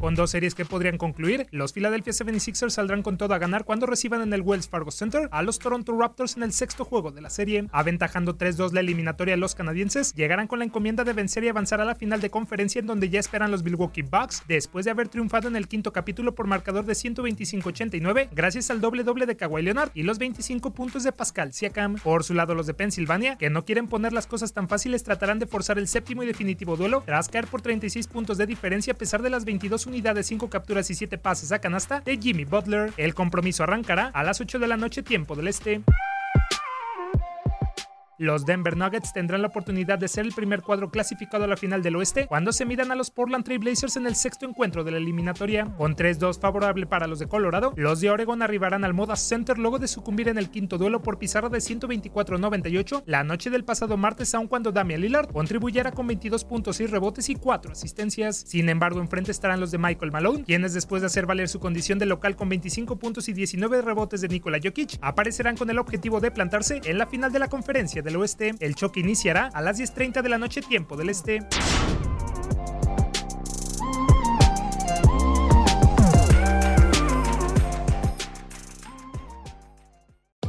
Con dos series que podrían concluir, los Philadelphia 76ers saldrán con todo a ganar cuando reciban en el Wells Fargo Center a los Toronto Raptors en el sexto juego de la serie. Aventajando 3-2 la eliminatoria, los canadienses llegarán con la encomienda de vencer y avanzar a la final de conferencia en donde ya esperan los Milwaukee Bucks después de haber triunfado en el quinto capítulo por marcador de 125-89 gracias al doble doble de Kawhi Leonard y los 25 puntos de Pascal Siakam. Por su lado, los de Pensilvania, que no quieren poner las cosas tan fáciles, tratarán de forzar el séptimo y definitivo duelo tras caer por 36 puntos de diferencia a pesar de las 22 unidades, 5 capturas y 7 pases a canasta de Jimmy Butler. El compromiso arrancará a las 8 de la noche tiempo del este. Los Denver Nuggets tendrán la oportunidad de ser el primer cuadro clasificado a la final del oeste cuando se midan a los Portland Trail Blazers en el sexto encuentro de la eliminatoria. Con 3-2 favorable para los de Colorado, los de Oregon arribarán al Moda Center luego de sucumbir en el quinto duelo por pizarra de 124-98 la noche del pasado martes, aun cuando Damian Lillard contribuyera con 22 puntos y rebotes y 4 asistencias. Sin embargo, enfrente estarán los de Michael Malone, quienes después de hacer valer su condición de local con 25 puntos y 19 rebotes de Nikola Jokic, aparecerán con el objetivo de plantarse en la final de la conferencia del oeste. El choque iniciará a las 10.30 de la noche tiempo del este.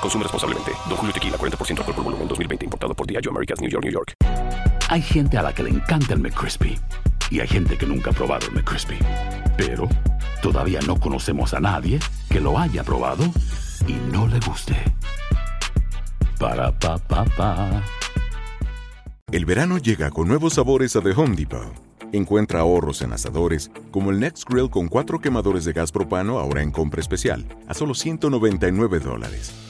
Consume responsablemente. Don Julio Tequila, 40% alcohol por volumen, 2020. Importado por Diageo Americas, New York, New York. Hay gente a la que le encanta el McCrispy y hay gente que nunca ha probado el McCrispy. Pero todavía no conocemos a nadie que lo haya probado y no le guste. Para pa pa pa. El verano llega con nuevos sabores a The Home Depot. Encuentra ahorros en asadores, como el Next Grill con cuatro quemadores de gas propano ahora en compra especial, a solo 199 dólares.